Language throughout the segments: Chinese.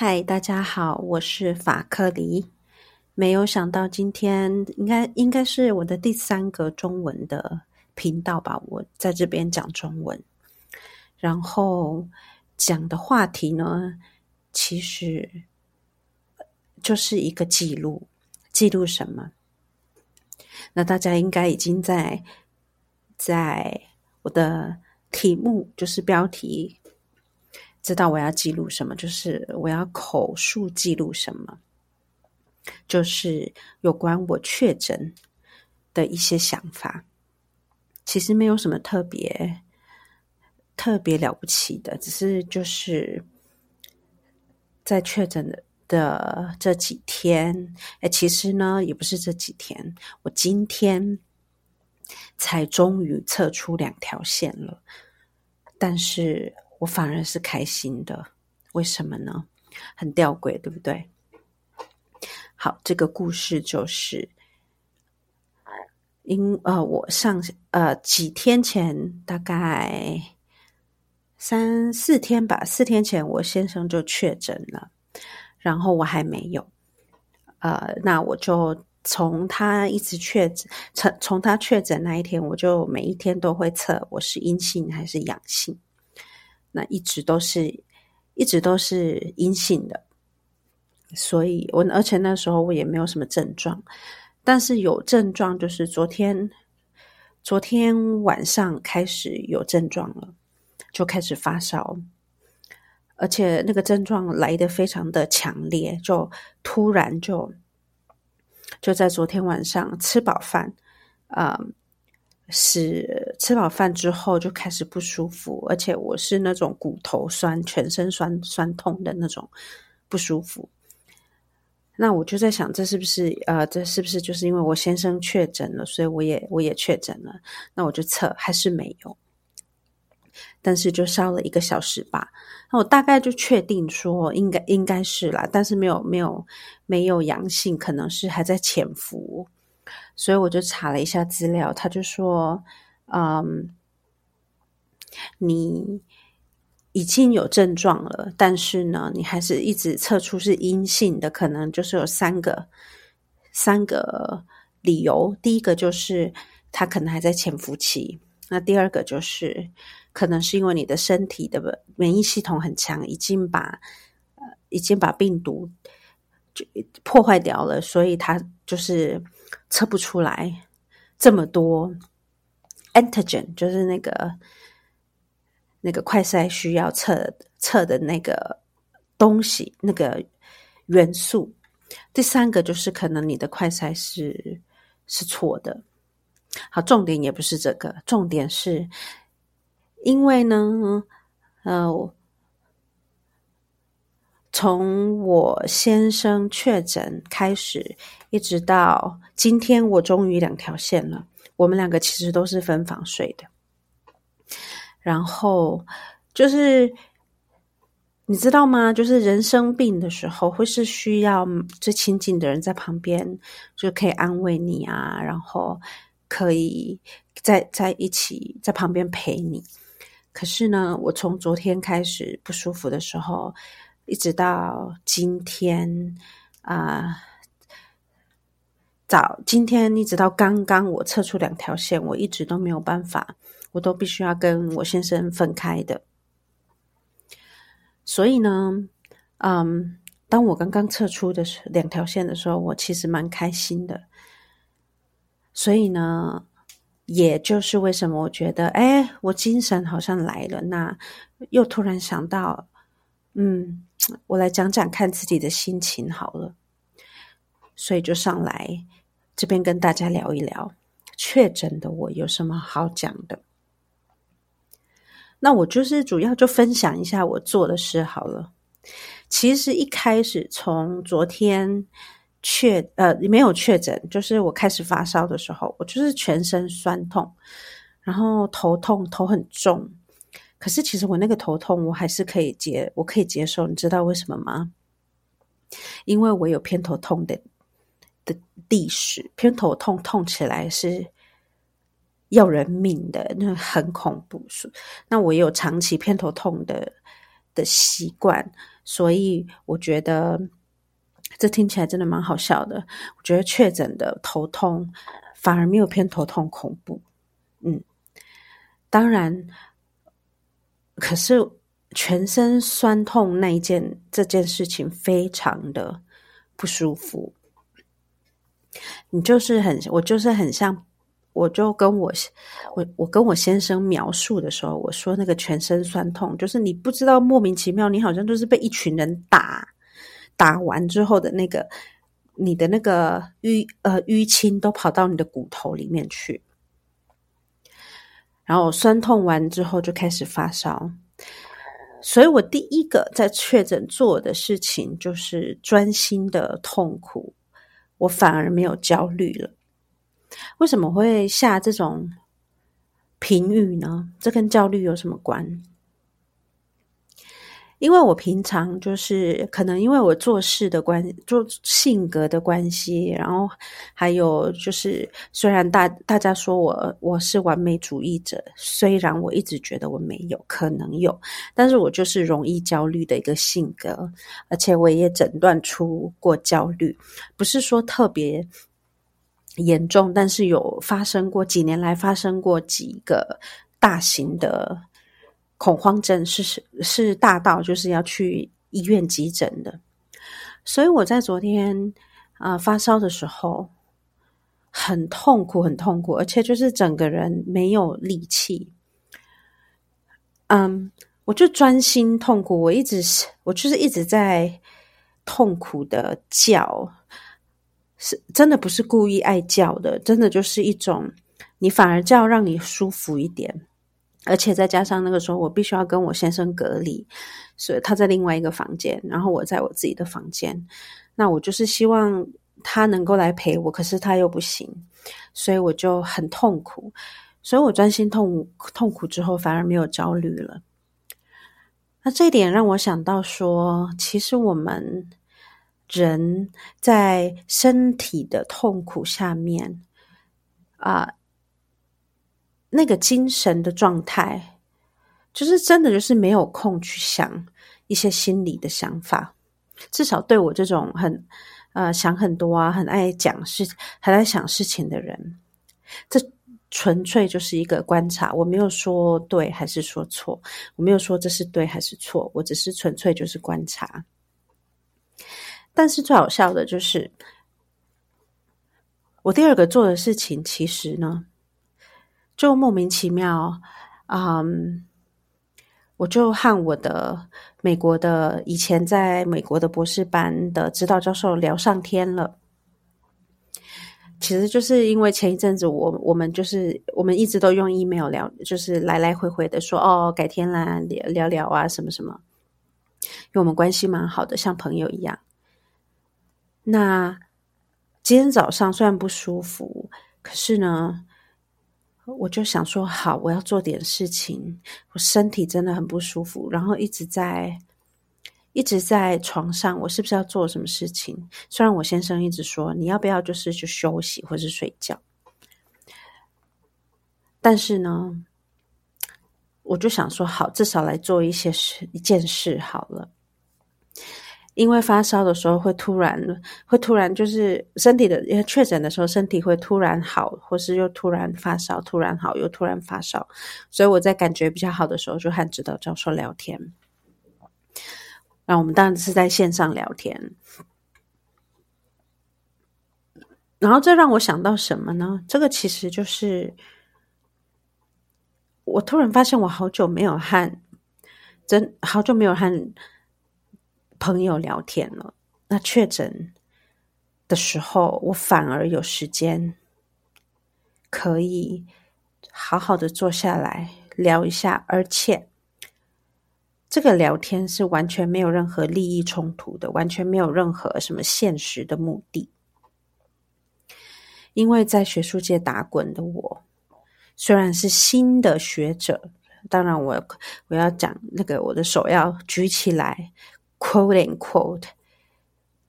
嗨，大家好，我是法克离。没有想到今天应该应该是我的第三个中文的频道吧？我在这边讲中文，然后讲的话题呢，其实就是一个记录，记录什么？那大家应该已经在在我的题目，就是标题。知道我要记录什么，就是我要口述记录什么，就是有关我确诊的一些想法。其实没有什么特别特别了不起的，只是就是在确诊的的这几天，哎，其实呢也不是这几天，我今天才终于测出两条线了，但是。我反而是开心的，为什么呢？很吊诡，对不对？好，这个故事就是，因呃，我上呃几天前，大概三四天吧，四天前我先生就确诊了，然后我还没有，呃，那我就从他一直确诊，从从他确诊那一天，我就每一天都会测我是阴性还是阳性。那一直都是，一直都是阴性的，所以我而且那时候我也没有什么症状，但是有症状就是昨天，昨天晚上开始有症状了，就开始发烧，而且那个症状来的非常的强烈，就突然就就在昨天晚上吃饱饭，啊、呃。是吃饱饭之后就开始不舒服，而且我是那种骨头酸、全身酸酸痛的那种不舒服。那我就在想，这是不是呃，这是不是就是因为我先生确诊了，所以我也我也确诊了？那我就测，还是没有，但是就烧了一个小时吧。那我大概就确定说应该应该是啦，但是没有没有没有阳性，可能是还在潜伏。所以我就查了一下资料，他就说：“嗯，你已经有症状了，但是呢，你还是一直测出是阴性的，可能就是有三个三个理由。第一个就是他可能还在潜伏期，那第二个就是可能是因为你的身体的免疫系统很强，已经把呃已经把病毒就破坏掉了，所以他就是。”测不出来这么多 antigen，就是那个那个快筛需要测测的那个东西，那个元素。第三个就是可能你的快筛是是错的。好，重点也不是这个，重点是因为呢，呃。从我先生确诊开始，一直到今天，我终于两条线了。我们两个其实都是分房睡的。然后就是你知道吗？就是人生病的时候，会是需要最亲近的人在旁边，就可以安慰你啊，然后可以在在一起在旁边陪你。可是呢，我从昨天开始不舒服的时候。一直到今天啊、早今天一直到刚刚，我测出两条线，我一直都没有办法，我都必须要跟我先生分开的。所以呢，嗯，当我刚刚测出的两条线的时候，我其实蛮开心的。所以呢，也就是为什么我觉得，哎，我精神好像来了，那又突然想到，嗯。我来讲讲看自己的心情好了，所以就上来这边跟大家聊一聊确诊的我有什么好讲的。那我就是主要就分享一下我做的事好了。其实一开始从昨天确呃没有确诊，就是我开始发烧的时候，我就是全身酸痛，然后头痛，头很重。可是其实我那个头痛，我还是可以接，我可以接受。你知道为什么吗？因为我有偏头痛的的历史，偏头痛痛起来是要人命的，那很恐怖。那我有长期偏头痛的的习惯，所以我觉得这听起来真的蛮好笑的。我觉得确诊的头痛反而没有偏头痛恐怖。嗯，当然，可是全身酸痛那一件这件事情非常的不舒服。你就是很，我就是很像。我就跟我我我跟我先生描述的时候，我说那个全身酸痛，就是你不知道莫名其妙，你好像就是被一群人打打完之后的那个你的那个淤呃淤青都跑到你的骨头里面去，然后酸痛完之后就开始发烧，所以我第一个在确诊做的事情就是专心的痛苦，我反而没有焦虑了。为什么会下这种评语呢？这跟焦虑有什么关？因为我平常就是可能因为我做事的关，做性格的关系，然后还有就是，虽然大大家说我我是完美主义者，虽然我一直觉得我没有可能有，但是我就是容易焦虑的一个性格，而且我也诊断出过焦虑，不是说特别。严重，但是有发生过，几年来发生过几个大型的恐慌症，是是是大到就是要去医院急诊的。所以我在昨天啊、发烧的时候很痛苦，很痛苦，而且就是整个人没有力气。嗯，我就专心痛苦，我一直是我就是一直在痛苦的叫。是真的不是故意爱叫的，真的就是一种你反而叫让你舒服一点，而且再加上那个时候我必须要跟我先生隔离，所以他在另外一个房间，然后我在我自己的房间，那我就是希望他能够来陪我，可是他又不行，所以我就很痛苦，所以我专心痛痛苦之后反而没有焦虑了。那这一点让我想到说，其实我们。人在身体的痛苦下面，啊、那个精神的状态，就是真的就是没有空去想一些心理的想法。至少对我这种很呃想很多啊，很爱讲事、很爱想事情的人，这纯粹就是一个观察。我没有说对还是说错，我没有说这是对还是错，我只是纯粹就是观察。但是最好笑的就是，我第二个做的事情，其实呢，就莫名其妙，嗯，我就和我的美国的以前在美国的博士班的指导教授聊上天了。其实就是因为前一阵子我我们就是我们一直都用 email 聊，就是来来回回的说哦，改天啦，聊聊聊啊，什么什么，因为我们关系蛮好的，像朋友一样。那今天早上虽然不舒服，可是呢，我就想说好，我要做点事情。我身体真的很不舒服，然后一直在一直在床上，我是不是要做什么事情？虽然我先生一直说你要不要就是去休息或是睡觉，但是呢，我就想说好，至少来做一些事，一件事好了。因为发烧的时候会突然会突然就是身体的，因为确诊的时候身体会突然好，或是又突然发烧，突然好又突然发烧，所以我在感觉比较好的时候就和指导教授聊天。那我们当然是在线上聊天，然后这让我想到什么呢？这个其实就是我突然发现我好久没有和真好久没有和。朋友聊天了，那确诊的时候，我反而有时间可以好好的坐下来聊一下，而且这个聊天是完全没有任何利益冲突的，完全没有任何什么现实的目的。因为在学术界打滚的我，虽然是新的学者，当然我我要讲那个我的手要举起来。Quote and quote，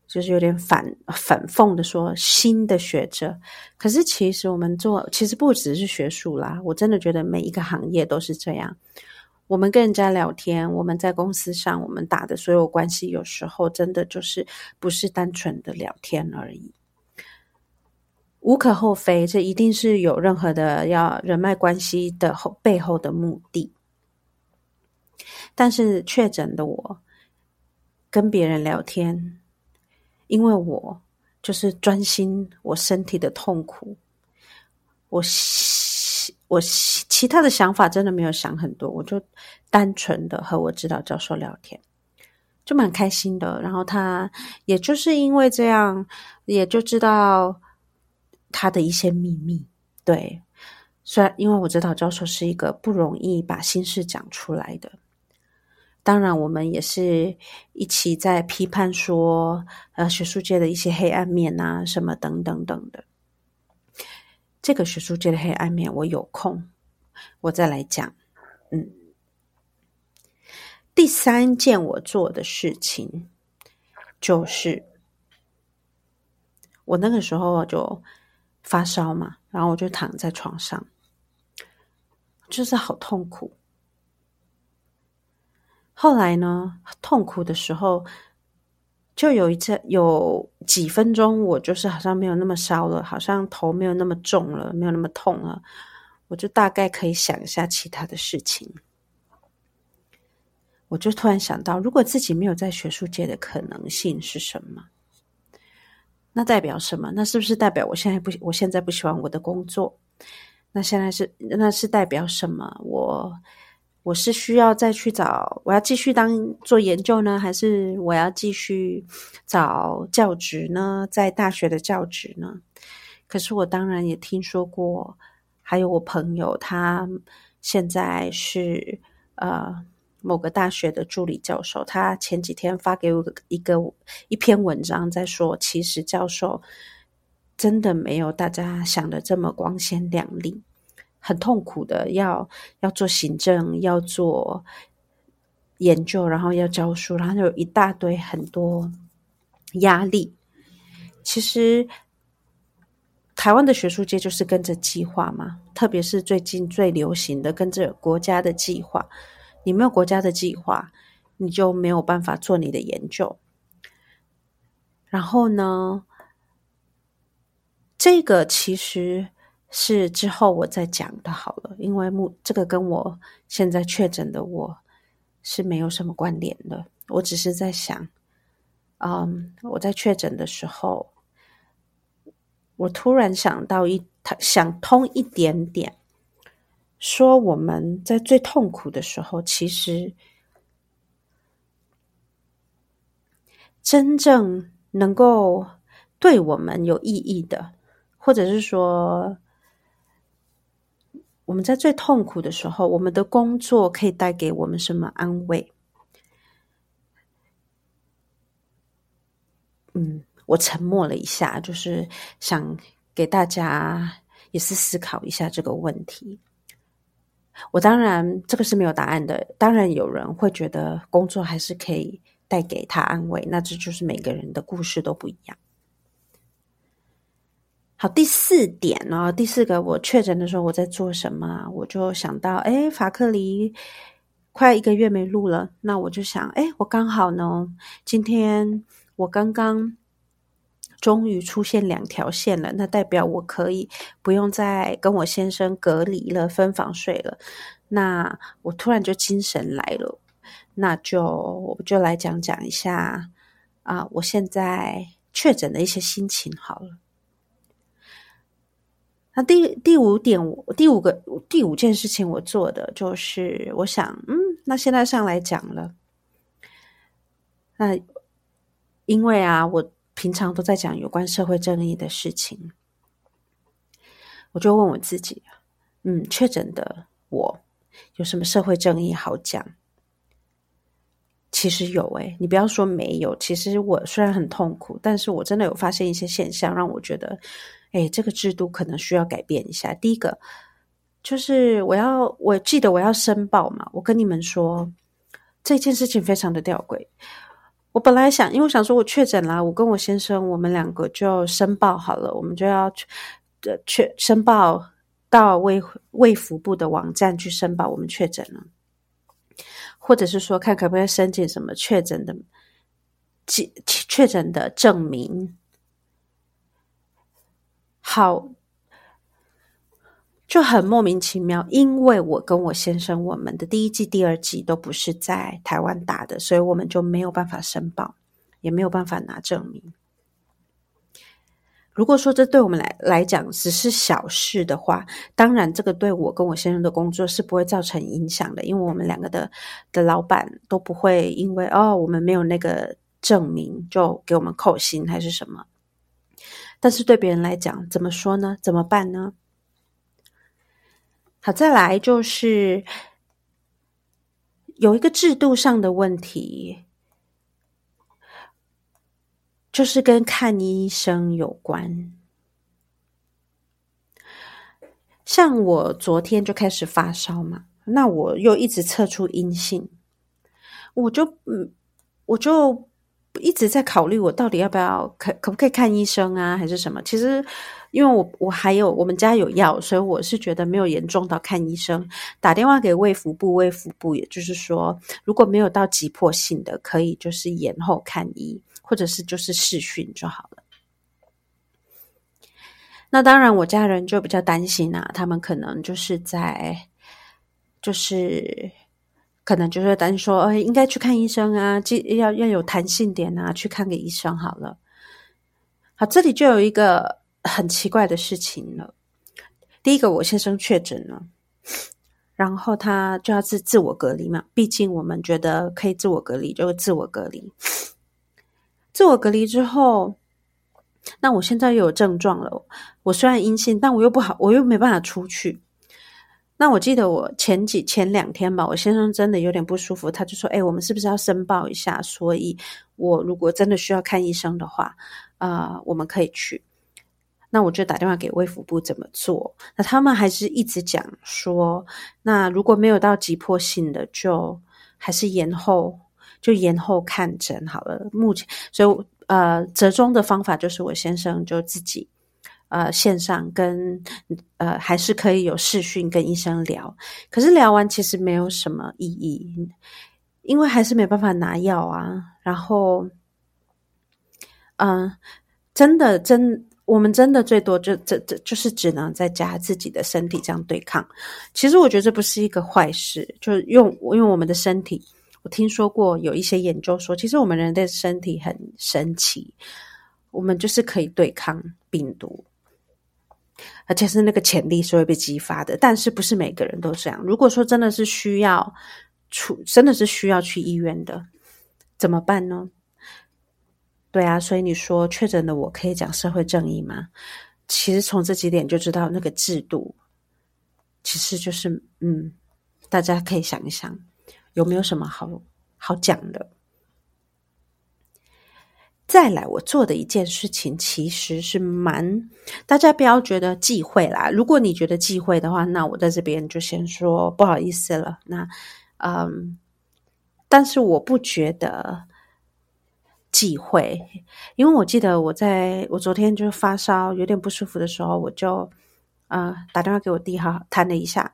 就是有点反反讽的说新的学者，可是其实我们做其实不只是学术啦，我真的觉得每一个行业都是这样。我们跟人家聊天，我们在公司上，我们打的所有关系，有时候真的就是不是单纯的聊天而已。无可厚非，这一定是有任何的要人脉关系的后背后的目的。但是确诊的我跟别人聊天，因为我就是专心我身体的痛苦，我我其他的想法真的没有想很多，我就单纯的和我指导教授聊天，就蛮开心的。然后他也就是因为这样，也就知道。他的一些秘密，对，虽然因为我知道教授是一个不容易把心事讲出来的，当然我们也是一起在批判说，呃，学术界的一些黑暗面啊，什么等等等的。这个学术界的黑暗面，我有空我再来讲。嗯，第三件我做的事情就是，我那个时候就。发烧嘛，然后我就躺在床上，就是好痛苦。后来呢，痛苦的时候，就有一次有几分钟，我就是好像没有那么烧了，好像头没有那么重了，没有那么痛了，我就大概可以想一下其他的事情。我就突然想到，如果自己没有在学术界的可能性是什么？那代表什么？那是不是代表我现在不？我现在不喜欢我的工作？那现在是？那是代表什么？我我是需要再去找？我要继续当做研究呢，还是我要继续找教职呢？在大学的教职呢？可是我当然也听说过，还有我朋友，他现在是呃。某个大学的助理教授，他前几天发给我一个一篇文章，在说，其实教授真的没有大家想的这么光鲜亮丽，很痛苦的，要要做行政，要做研究，然后要教书，然后有一大堆很多压力。其实台湾的学术界就是跟着计划嘛，特别是最近最流行的跟着国家的计划。你没有国家的计划，你就没有办法做你的研究。然后呢，这个其实是之后我再讲的，好了，因为目这个跟我现在确诊的我是没有什么关联的。我只是在想，嗯，我在确诊的时候，我突然想到一，想通一点点。说我们在最痛苦的时候，其实真正能够对我们有意义的，或者是说我们在最痛苦的时候，我们的工作可以带给我们什么安慰？嗯，我沉默了一下，就是想给大家也是思考一下这个问题。我当然，这个是没有答案的。当然，有人会觉得工作还是可以带给他安慰，那这就是每个人的故事都不一样。好，第四点呢，第四个，我确诊的时候我在做什么？我就想到，哎，法克离快一个月没录了，那我就想，哎，我刚好呢，今天我刚刚。终于出现两条线了，那代表我可以不用再跟我先生隔离了，分房睡了。那我突然就精神来了，那就我就来讲讲一下啊，我现在确诊的一些心情好了。那第第五点，第五个第五件事情我做的就是，我想，嗯，那现在上来讲了，那因为啊，我。平常都在讲有关社会正义的事情，我就问我自己：嗯，确诊的我有什么社会正义好讲？其实有诶，你不要说没有。其实我虽然很痛苦，但是我真的有发现一些现象，让我觉得，诶，这个制度可能需要改变一下。第一个就是我要，我记得我要申报嘛，我跟你们说这件事情非常的吊诡。我本来想，因为我想说，我确诊了，我跟我先生，我们两个就申报好了，我们就要去确申报到卫卫福部的网站去申报，我们确诊了。或者是说看可不可以申请什么确诊的确确诊的证明。好，就很莫名其妙，因为我跟我先生，我们的第一季、第二季都不是在台湾打的，所以我们就没有办法申报，也没有办法拿证明。如果说这对我们来来讲只是小事的话，当然这个对我跟我先生的工作是不会造成影响的，因为我们两个的的老板都不会因为哦我们没有那个证明就给我们扣薪还是什么。但是对别人来讲，怎么说呢？怎么办呢？好，再来就是有一个制度上的问题，就是跟看医生有关。像我昨天就开始发烧嘛，那我又一直测出阴性，我就嗯，我就。一直在考虑我到底要不要可可不可以看医生啊，还是什么？其实，因为我我还有我们家有药，所以我是觉得没有严重到看医生。打电话给卫福部，卫福部也就是说，如果没有到急迫性的，可以就是延后看医，或者是就是视讯就好了。那当然，我家人就比较担心啊，他们可能就是在就是。可能就是担心说，哎，应该去看医生啊，要要有弹性点啊，去看个医生好了。好，这里就有一个很奇怪的事情了。第一个，我先生确诊了，然后他就要自自我隔离嘛。毕竟我们觉得可以自我隔离，就自我隔离。自我隔离之后，那我现在又有症状了。我虽然阴性，但我又不好，我又没办法出去。那我记得我前几前两天吧，我先生真的有点不舒服，他就说：“哎，我们是不是要申报一下？所以，我如果真的需要看医生的话，啊、我们可以去。”那我就打电话给卫福部怎么做。那他们还是一直讲说，那如果没有到急迫性的，就还是延后，就延后看诊好了。目前，所以呃，折中的方法就是我先生就自己。呃，线上跟呃还是可以有视讯跟医生聊，可是聊完其实没有什么意义，因为还是没办法拿药啊。然后，嗯、真的真，我们真的最多就这这就是只能在家自己的身体这样对抗。其实我觉得这不是一个坏事，就是用用我们的身体，我听说过有一些研究说，其实我们人的身体很神奇，我们就是可以对抗病毒。而且是那个潜力是会被激发的，但是不是每个人都这样。如果说真的是需要出，真的是需要去医院的，怎么办呢？对啊，所以你说确诊的我可以讲社会正义吗？其实从这几点就知道那个制度，其实就是嗯，大家可以想一想，有没有什么好好讲的。再来，我做的一件事情其实是蛮，大家不要觉得忌讳啦。如果你觉得忌讳的话，那我在这边就先说不好意思了。那，嗯，但是我不觉得忌讳，因为我记得我在我昨天就发烧有点不舒服的时候，我就呃打电话给我弟哈谈了一下，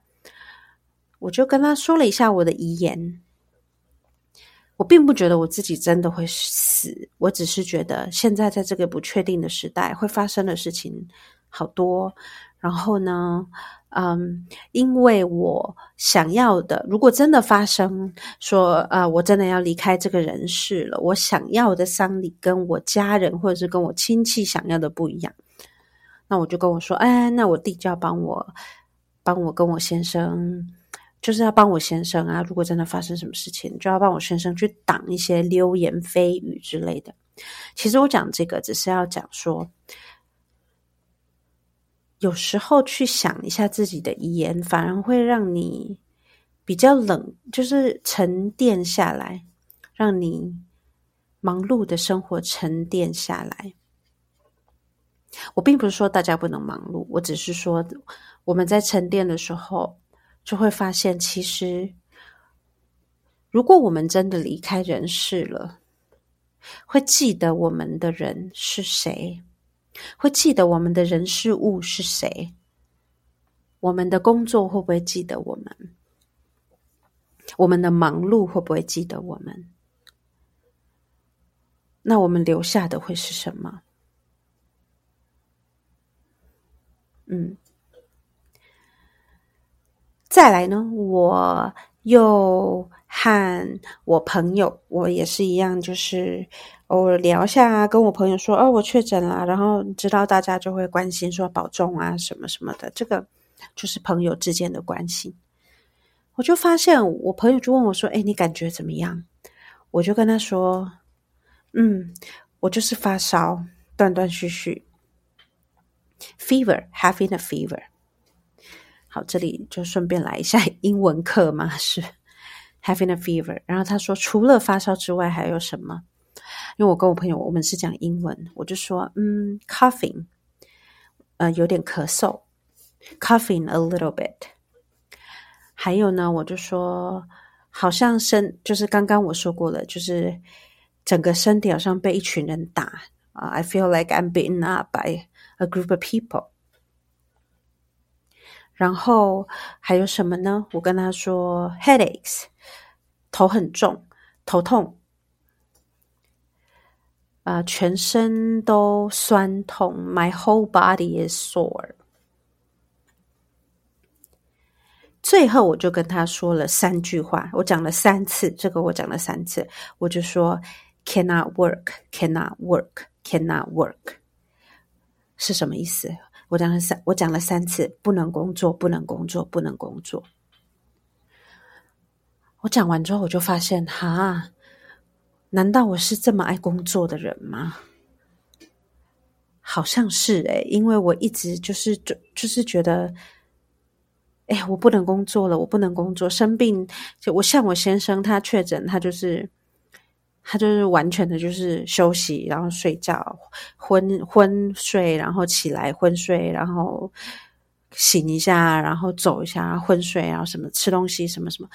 我就跟他说了一下我的遗言。我并不觉得我自己真的会死，我只是觉得现在在这个不确定的时代，会发生的事情好多。然后呢，嗯，因为我想要的，如果真的发生，说呃，我真的要离开这个人世了，我想要的丧礼跟我家人或者是跟我亲戚想要的不一样，那我就跟我说，哎，那我弟就要帮我，帮我跟我先生。就是要帮我先生啊！如果真的发生什么事情，就要帮我先生去挡一些流言蜚语之类的。其实我讲这个，只是要讲说，有时候去想一下自己的遗言，反而会让你比较冷，就是沉淀下来，让你忙碌的生活沉淀下来。我并不是说大家不能忙碌，我只是说我们在沉淀的时候。就会发现，其实如果我们真的离开人世了，会记得我们的人是谁？会记得我们的人事物是谁？我们的工作会不会记得我们？我们的忙碌会不会记得我们？那我们留下的会是什么？嗯，再来呢，我又和我朋友，我也是一样，就是偶尔聊一下，跟我朋友说，哦，我确诊了，然后知道大家就会关心说保重啊，什么什么的，这个就是朋友之间的关系。我就发现，我朋友就问我说，哎，你感觉怎么样？我就跟他说，嗯，我就是发烧，断断续续。Fever, having a fever。好，这里就顺便来一下 英文课嘛，是 having a fever。然后他说，除了发烧之外还有什么？因为我跟我朋友我们是讲英文，我就说，嗯，coughing，呃，有点咳嗽，coughing a little bit。还有呢，我就说，好像身，就是刚刚我说过了，就是整个身体好像被一群人打啊，I feel like I'm beaten up by A group of people，然后还有什么呢？我跟他说，headaches，头很重，头痛，啊、呃，全身都酸痛，My whole body is sore。最后我就跟他说了三句话，我讲了三次，这个我讲了三次，我就说，cannot work，cannot work，cannot work。是什么意思？我讲了三，我讲了三次，不能工作，不能工作，不能工作。我讲完之后，我就发现，哈，难道我是这么爱工作的人吗？好像是诶，因为我一直就是就就是觉得，哎，我不能工作了，我不能工作，生病就我像我先生，他确诊，他就是。他就是完全的，就是休息，然后睡觉，昏昏睡，然后起来昏睡，然后醒一下，然后走一下，昏睡，然后什么吃东西，什么什么。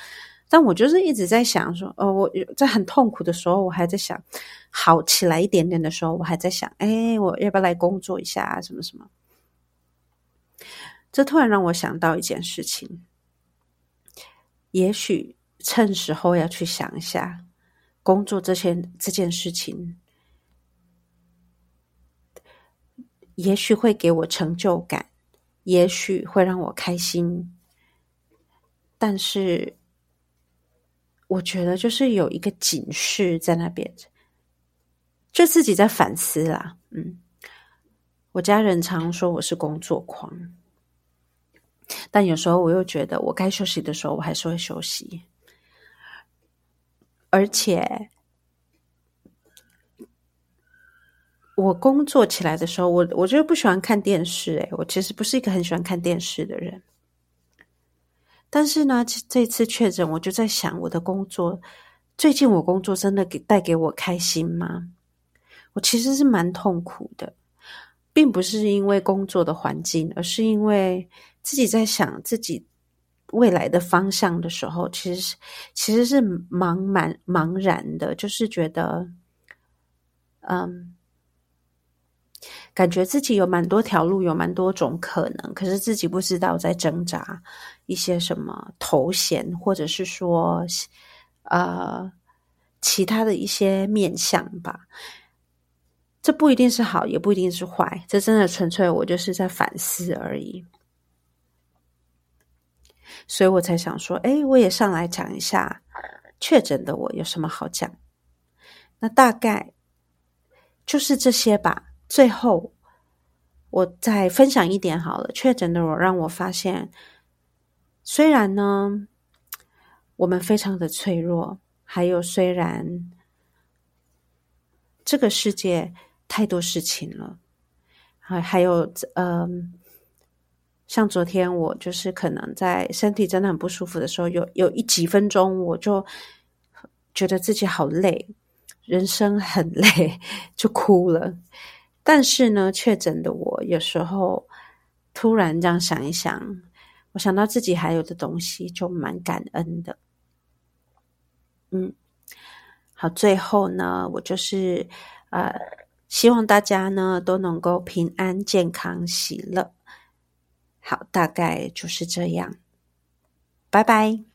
但我就是一直在想说，哦，我在很痛苦的时候，我还在想，好起来一点点的时候，我还在想，哎，我要不要来工作一下，什么什么。这突然让我想到一件事情，也许趁时候要去想一下。工作这些这件事情，也许会给我成就感，也许会让我开心，但是我觉得就是有一个警示在那边，就自己在反思啦。嗯，我家人常说我是工作狂，但有时候我又觉得我该休息的时候，我还是会休息。而且，我工作起来的时候，我我就不喜欢看电视。诶，我其实不是一个很喜欢看电视的人。但是呢，这次确诊，我就在想，我的工作最近，我工作真的给带给我开心吗？我其实是蛮痛苦的，并不是因为工作的环境，而是因为自己在想自己。未来的方向的时候，其实是其实是茫茫茫然的，就是觉得，嗯，感觉自己有蛮多条路，有蛮多种可能，可是自己不知道在挣扎一些什么头衔，或者是说，呃，其他的一些面向吧。这不一定是好，也不一定是坏，这真的纯粹我就是在反思而已。所以我才想说，哎，我也上来讲一下确诊的我有什么好讲。那大概就是这些吧。最后，我再分享一点好了。确诊的我让我发现，虽然呢，我们非常的脆弱，还有虽然这个世界太多事情了，还还有嗯。像昨天我就是可能在身体真的很不舒服的时候，有有一几分钟我就觉得自己好累，人生很累，就哭了。但是呢，确诊的我有时候突然这样想一想，我想到自己还有的东西，就蛮感恩的。嗯，好，最后呢，我就是呃，希望大家呢都能够平安、健康、喜乐。好，大概就是这样。拜拜。